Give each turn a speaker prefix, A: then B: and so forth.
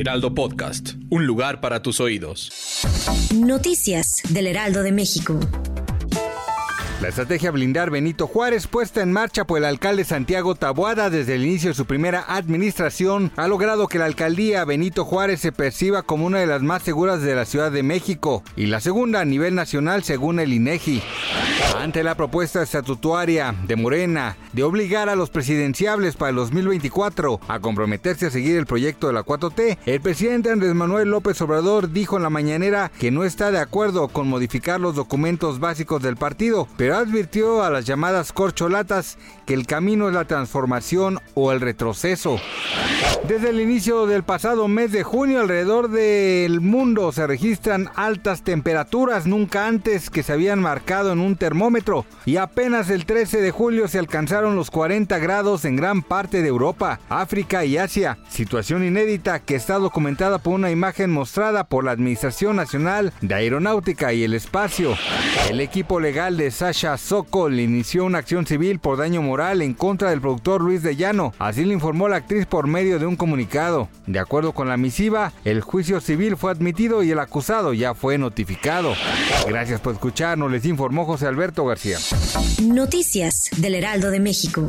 A: Heraldo Podcast, un lugar para tus oídos.
B: Noticias del Heraldo de México.
C: La estrategia blindar Benito Juárez, puesta en marcha por el alcalde Santiago Taboada desde el inicio de su primera administración, ha logrado que la alcaldía Benito Juárez se perciba como una de las más seguras de la Ciudad de México y la segunda a nivel nacional según el INEGI. Ante la propuesta estatutaria de Morena de obligar a los presidenciables para el 2024 a comprometerse a seguir el proyecto de la 4T, el presidente Andrés Manuel López Obrador dijo en la mañanera que no está de acuerdo con modificar los documentos básicos del partido, pero advirtió a las llamadas corcholatas que el camino es la transformación o el retroceso. Desde el inicio del pasado mes de junio alrededor del mundo se registran altas temperaturas nunca antes que se habían marcado en un termómetro y apenas el 13 de julio se alcanzaron los 40 grados en gran parte de Europa, África y Asia, situación inédita que está documentada por una imagen mostrada por la Administración Nacional de Aeronáutica y el Espacio. El equipo legal de Sasha Sokol inició una acción civil por daño moral en contra del productor Luis de Llano, así lo informó la actriz por medio de un comunicado. De acuerdo con la misiva, el juicio civil fue admitido y el acusado ya fue notificado. Gracias por escucharnos, les informó José Alberto García.
B: Noticias del Heraldo de México.